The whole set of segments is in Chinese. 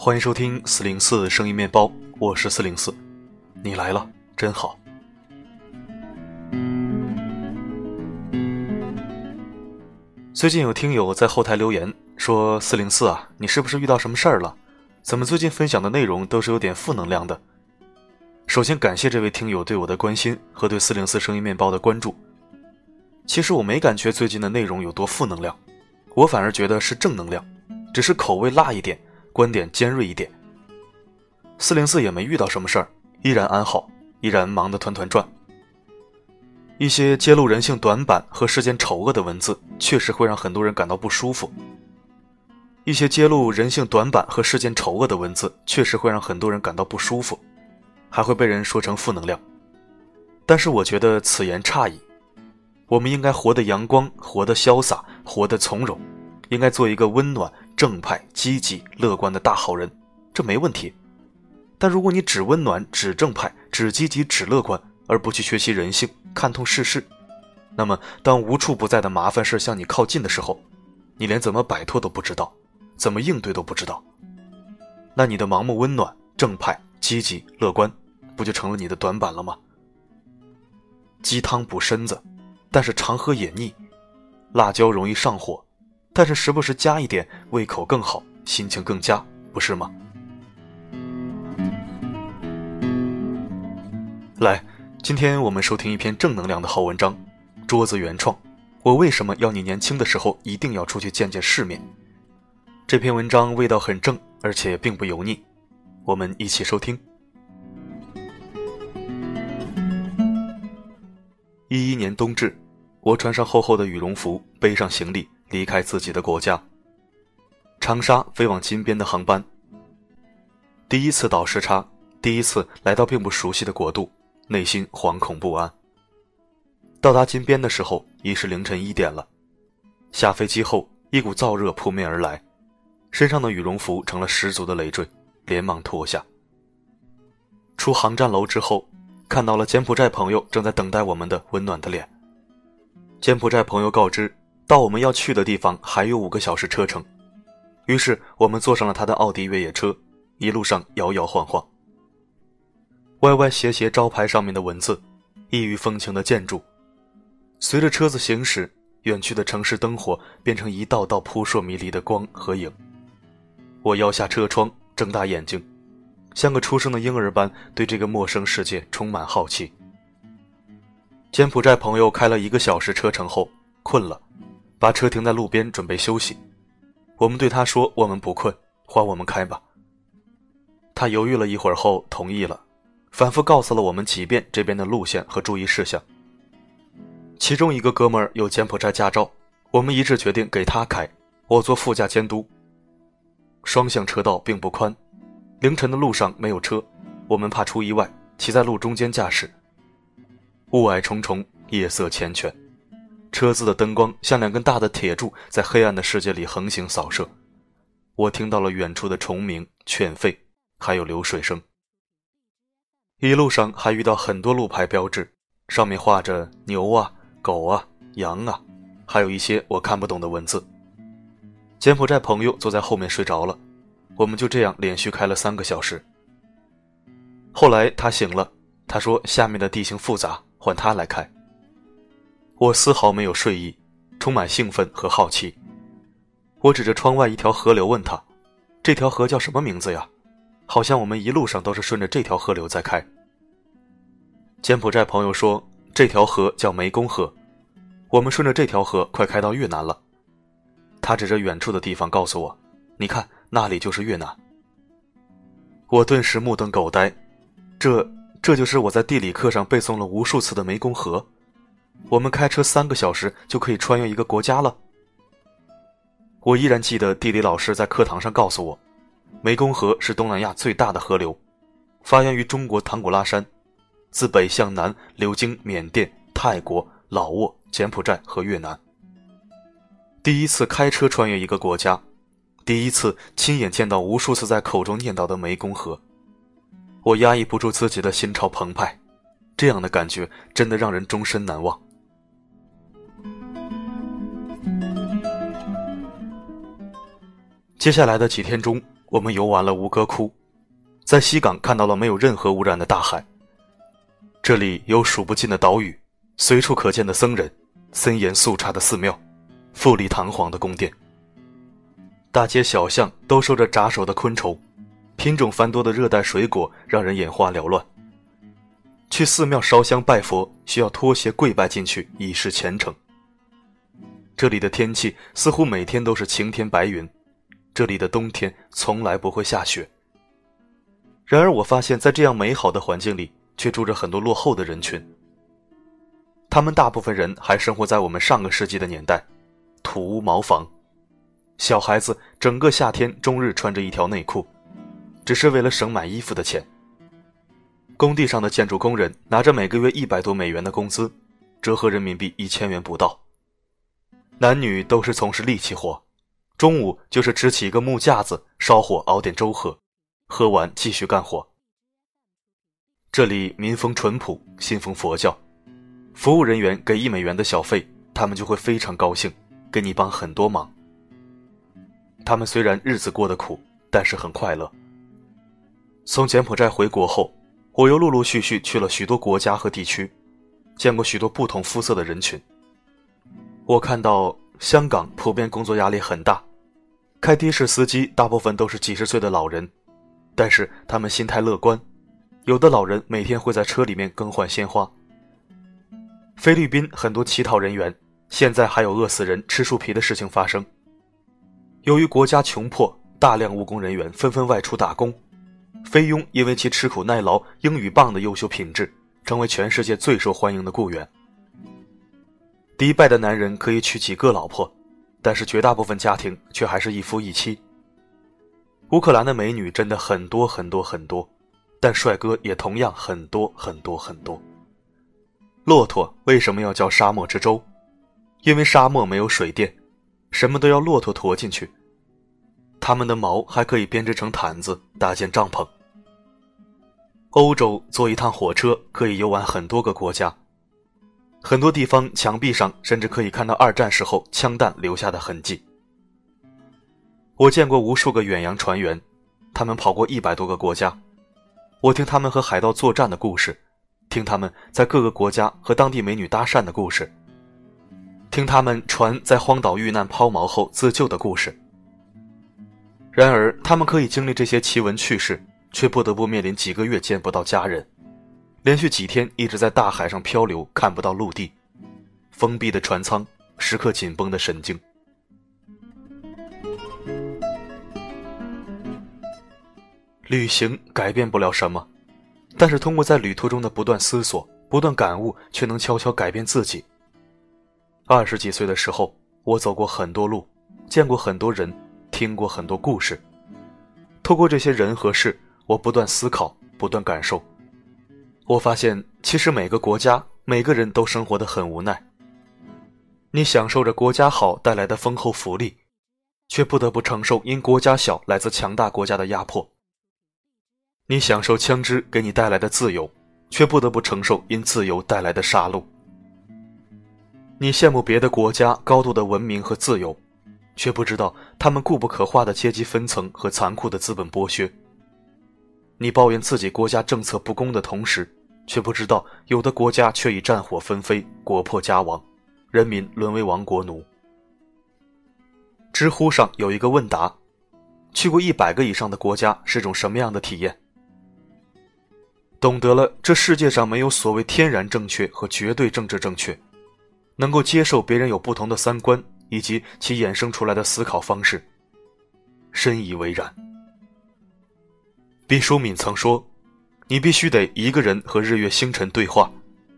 欢迎收听四零四声音面包，我是四零四，你来了真好。最近有听友在后台留言说：“四零四啊，你是不是遇到什么事儿了？怎么最近分享的内容都是有点负能量的？”首先感谢这位听友对我的关心和对四零四声音面包的关注。其实我没感觉最近的内容有多负能量，我反而觉得是正能量，只是口味辣一点。观点尖锐一点。四零四也没遇到什么事儿，依然安好，依然忙得团团转。一些揭露人性短板和世间丑恶的文字，确实会让很多人感到不舒服。一些揭露人性短板和世间丑恶的文字，确实会让很多人感到不舒服，还会被人说成负能量。但是我觉得此言差矣。我们应该活得阳光，活得潇洒，活得从容。应该做一个温暖、正派、积极、乐观的大好人，这没问题。但如果你只温暖、只正派、只积极、只乐观，而不去学习人性、看透世事，那么当无处不在的麻烦事向你靠近的时候，你连怎么摆脱都不知道，怎么应对都不知道。那你的盲目温暖、正派、积极、乐观，不就成了你的短板了吗？鸡汤补身子，但是常喝也腻；辣椒容易上火。但是时不时加一点，胃口更好，心情更佳，不是吗？来，今天我们收听一篇正能量的好文章，桌子原创。我为什么要你年轻的时候一定要出去见见世面？这篇文章味道很正，而且并不油腻，我们一起收听。一一年冬至，我穿上厚厚的羽绒服，背上行李。离开自己的国家，长沙飞往金边的航班。第一次倒时差，第一次来到并不熟悉的国度，内心惶恐不安。到达金边的时候已是凌晨一点了。下飞机后，一股燥热扑面而来，身上的羽绒服成了十足的累赘，连忙脱下。出航站楼之后，看到了柬埔寨朋友正在等待我们的温暖的脸。柬埔寨朋友告知。到我们要去的地方还有五个小时车程，于是我们坐上了他的奥迪越野车，一路上摇摇晃晃。歪歪斜斜招牌上面的文字，异域风情的建筑，随着车子行驶，远去的城市灯火变成一道道扑朔迷离的光和影。我摇下车窗，睁大眼睛，像个出生的婴儿般对这个陌生世界充满好奇。柬埔寨朋友开了一个小时车程后，困了。把车停在路边，准备休息。我们对他说：“我们不困，换我们开吧。”他犹豫了一会儿后同意了，反复告诉了我们几遍这边的路线和注意事项。其中一个哥们儿有柬埔寨驾照，我们一致决定给他开，我坐副驾监督。双向车道并不宽，凌晨的路上没有车，我们怕出意外，骑在路中间驾驶。雾霭重重，夜色缱绻。车子的灯光像两根大的铁柱，在黑暗的世界里横行扫射。我听到了远处的虫鸣、犬吠，还有流水声。一路上还遇到很多路牌标志，上面画着牛啊、狗啊、羊啊，还有一些我看不懂的文字。柬埔寨朋友坐在后面睡着了，我们就这样连续开了三个小时。后来他醒了，他说下面的地形复杂，换他来开。我丝毫没有睡意，充满兴奋和好奇。我指着窗外一条河流问他：“这条河叫什么名字呀？”好像我们一路上都是顺着这条河流在开。柬埔寨朋友说：“这条河叫湄公河，我们顺着这条河快开到越南了。”他指着远处的地方告诉我：“你看，那里就是越南。”我顿时目瞪口呆，这这就是我在地理课上背诵了无数次的湄公河。我们开车三个小时就可以穿越一个国家了。我依然记得地理老师在课堂上告诉我，湄公河是东南亚最大的河流，发源于中国唐古拉山，自北向南流经缅甸、泰国、老挝、柬埔寨和越南。第一次开车穿越一个国家，第一次亲眼见到无数次在口中念叨的湄公河，我压抑不住自己的心潮澎湃，这样的感觉真的让人终身难忘。接下来的几天中，我们游玩了吴哥窟，在西港看到了没有任何污染的大海。这里有数不尽的岛屿，随处可见的僧人，森严肃刹的寺庙，富丽堂皇的宫殿。大街小巷都收着扎手的昆虫，品种繁多的热带水果让人眼花缭乱。去寺庙烧香拜佛，需要脱鞋跪拜进去，以示虔诚。这里的天气似乎每天都是晴天白云，这里的冬天从来不会下雪。然而，我发现，在这样美好的环境里，却住着很多落后的人群。他们大部分人还生活在我们上个世纪的年代，土屋茅房，小孩子整个夏天终日穿着一条内裤，只是为了省买衣服的钱。工地上的建筑工人拿着每个月一百多美元的工资，折合人民币一千元不到。男女都是从事力气活，中午就是支起一个木架子，烧火熬点粥喝，喝完继续干活。这里民风淳朴，信奉佛教，服务人员给一美元的小费，他们就会非常高兴，给你帮很多忙。他们虽然日子过得苦，但是很快乐。从柬埔寨回国后。我又陆陆续续去了许多国家和地区，见过许多不同肤色的人群。我看到香港普遍工作压力很大，开的士司机大部分都是几十岁的老人，但是他们心态乐观，有的老人每天会在车里面更换鲜花。菲律宾很多乞讨人员，现在还有饿死人吃树皮的事情发生。由于国家穷迫，大量务工人员纷纷外出打工。菲佣因为其吃苦耐劳、英语棒的优秀品质，成为全世界最受欢迎的雇员。迪拜的男人可以娶几个老婆，但是绝大部分家庭却还是一夫一妻。乌克兰的美女真的很多很多很多，但帅哥也同样很多很多很多。骆驼为什么要叫沙漠之舟？因为沙漠没有水电，什么都要骆驼驮进去。它们的毛还可以编织成毯子，搭建帐篷。欧洲坐一趟火车可以游玩很多个国家，很多地方墙壁上甚至可以看到二战时候枪弹留下的痕迹。我见过无数个远洋船员，他们跑过一百多个国家。我听他们和海盗作战的故事，听他们在各个国家和当地美女搭讪的故事，听他们船在荒岛遇难抛锚后自救的故事。然而，他们可以经历这些奇闻趣事，却不得不面临几个月见不到家人，连续几天一直在大海上漂流，看不到陆地，封闭的船舱，时刻紧绷的神经。旅行改变不了什么，但是通过在旅途中的不断思索、不断感悟，却能悄悄改变自己。二十几岁的时候，我走过很多路，见过很多人。听过很多故事，透过这些人和事，我不断思考，不断感受。我发现，其实每个国家、每个人都生活的很无奈。你享受着国家好带来的丰厚福利，却不得不承受因国家小来自强大国家的压迫。你享受枪支给你带来的自由，却不得不承受因自由带来的杀戮。你羡慕别的国家高度的文明和自由。却不知道他们固不可化的阶级分层和残酷的资本剥削。你抱怨自己国家政策不公的同时，却不知道有的国家却已战火纷飞，国破家亡，人民沦为亡国奴。知乎上有一个问答：去过一百个以上的国家是种什么样的体验？懂得了这世界上没有所谓天然正确和绝对政治正确，能够接受别人有不同的三观。以及其衍生出来的思考方式，深以为然。毕淑敏曾说：“你必须得一个人和日月星辰对话，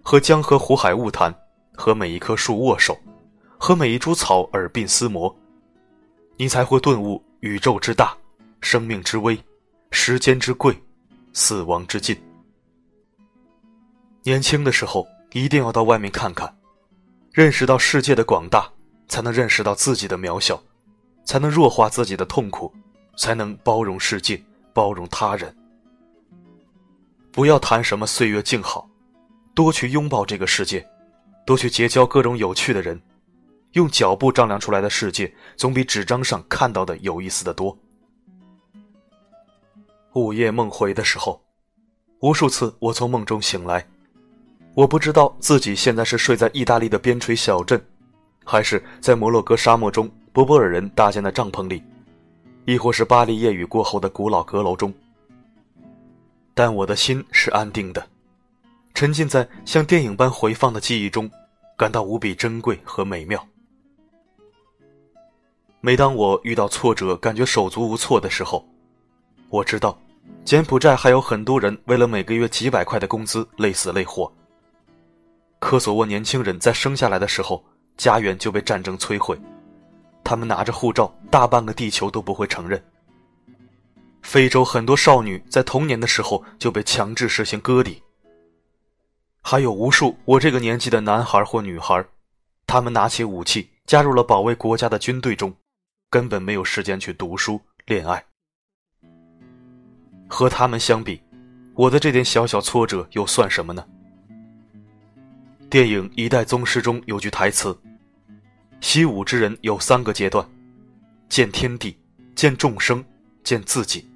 和江河湖海物谈，和每一棵树握手，和每一株草耳鬓厮磨，你才会顿悟宇宙之大，生命之微，时间之贵，死亡之近。年轻的时候一定要到外面看看，认识到世界的广大。”才能认识到自己的渺小，才能弱化自己的痛苦，才能包容世界，包容他人。不要谈什么岁月静好，多去拥抱这个世界，多去结交各种有趣的人。用脚步丈量出来的世界，总比纸张上看到的有意思的多。午夜梦回的时候，无数次我从梦中醒来，我不知道自己现在是睡在意大利的边陲小镇，还是在摩洛哥沙漠中博波尔人搭建的帐篷里，亦或是巴黎夜雨过后的古老阁楼中。但我的心是安定的，沉浸在像电影般回放的记忆中，感到无比珍贵和美妙。每当我遇到挫折，感觉手足无措的时候，我知道，柬埔寨还有很多人为了每个月几百块的工资累死累活。科索沃年轻人在生下来的时候，家园就被战争摧毁，他们拿着护照，大半个地球都不会承认。非洲很多少女在童年的时候就被强制实行割礼。还有无数我这个年纪的男孩或女孩，他们拿起武器，加入了保卫国家的军队中，根本没有时间去读书、恋爱。和他们相比，我的这点小小挫折又算什么呢？电影《一代宗师》中有句台词：“习武之人有三个阶段，见天地，见众生，见自己。”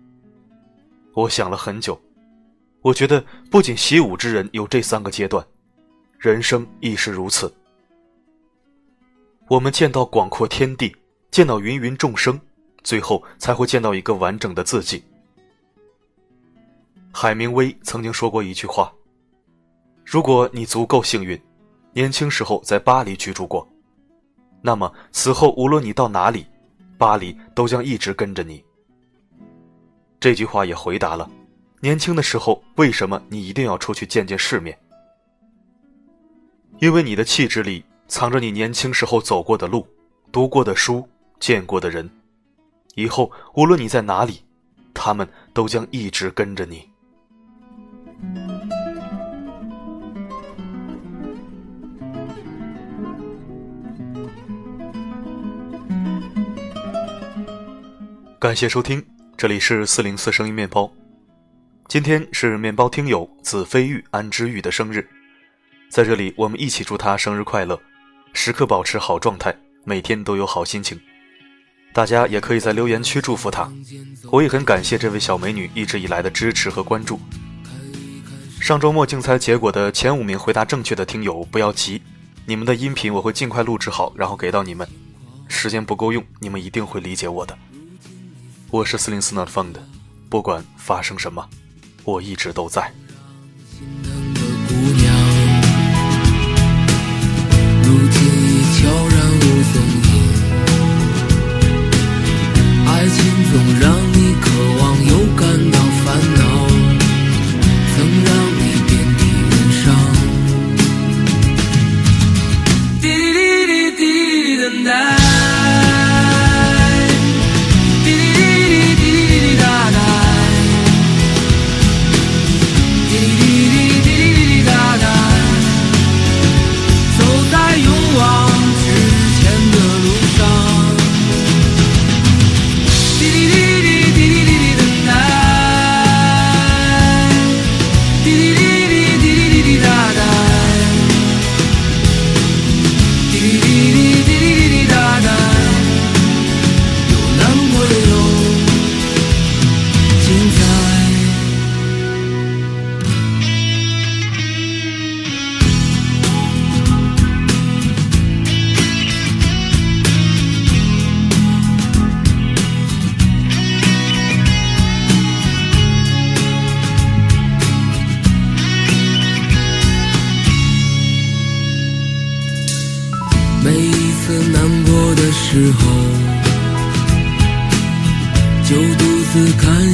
我想了很久，我觉得不仅习武之人有这三个阶段，人生亦是如此。我们见到广阔天地，见到芸芸众生，最后才会见到一个完整的自己。海明威曾经说过一句话：“如果你足够幸运，年轻时候在巴黎居住过，那么此后无论你到哪里，巴黎都将一直跟着你。”这句话也回答了：年轻的时候为什么你一定要出去见见世面？因为你的气质里藏着你年轻时候走过的路、读过的书、见过的人，以后无论你在哪里，他们都将一直跟着你。感谢收听，这里是四零四声音面包。今天是面包听友子飞玉安之玉的生日，在这里我们一起祝他生日快乐，时刻保持好状态，每天都有好心情。大家也可以在留言区祝福他，我也很感谢这位小美女一直以来的支持和关注。上周末竞猜结果的前五名回答正确的听友不要急，你们的音频我会尽快录制好，然后给到你们。时间不够用，你们一定会理解我的。我是四零四 not found，不管发生什么，我一直都在。时候，就独自看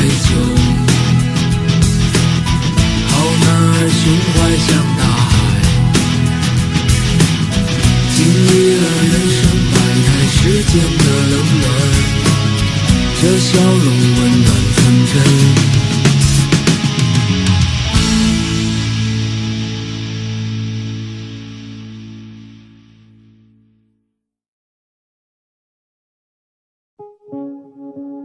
笑容温暖纯真。